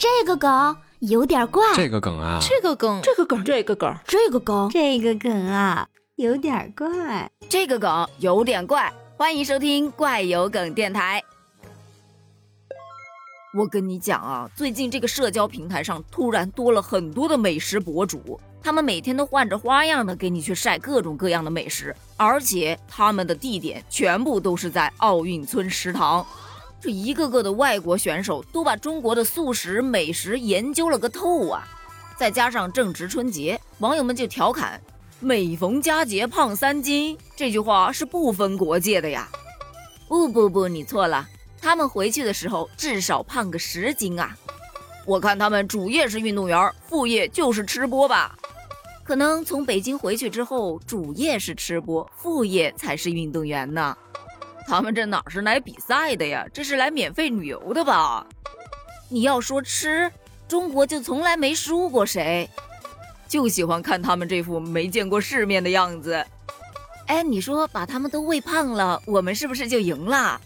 这个梗有点怪，这个梗啊，这个梗，这个梗，这个梗，这个梗，这个梗啊，有点怪，这个梗有点怪。欢迎收听怪有梗电台。我跟你讲啊，最近这个社交平台上突然多了很多的美食博主，他们每天都换着花样的给你去晒各种各样的美食，而且他们的地点全部都是在奥运村食堂。这一个个的外国选手都把中国的素食美食研究了个透啊！再加上正值春节，网友们就调侃：“每逢佳节胖三斤。”这句话是不分国界的呀！不不不，你错了，他们回去的时候至少胖个十斤啊！我看他们主业是运动员，副业就是吃播吧？可能从北京回去之后，主业是吃播，副业才是运动员呢。他们这哪是来比赛的呀？这是来免费旅游的吧？你要说吃，中国就从来没输过谁，就喜欢看他们这副没见过世面的样子。哎，你说把他们都喂胖了，我们是不是就赢了？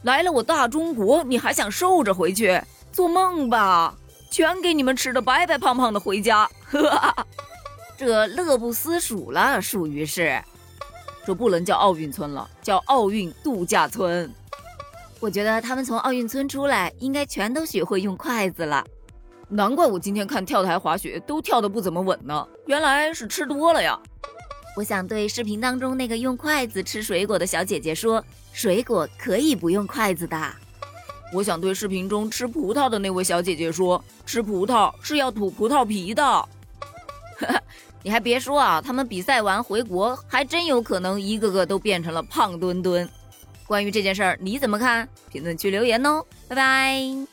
来了我大中国，你还想瘦着回去？做梦吧！全给你们吃的白白胖胖的回家，呵，这乐不思蜀了，属于是。这不能叫奥运村了，叫奥运度假村。我觉得他们从奥运村出来，应该全都学会用筷子了。难怪我今天看跳台滑雪都跳得不怎么稳呢，原来是吃多了呀。我想对视频当中那个用筷子吃水果的小姐姐说，水果可以不用筷子的。我想对视频中吃葡萄的那位小姐姐说，吃葡萄是要吐葡萄皮的。你还别说啊，他们比赛完回国，还真有可能一个个都变成了胖墩墩。关于这件事儿，你怎么看？评论区留言哦，拜拜。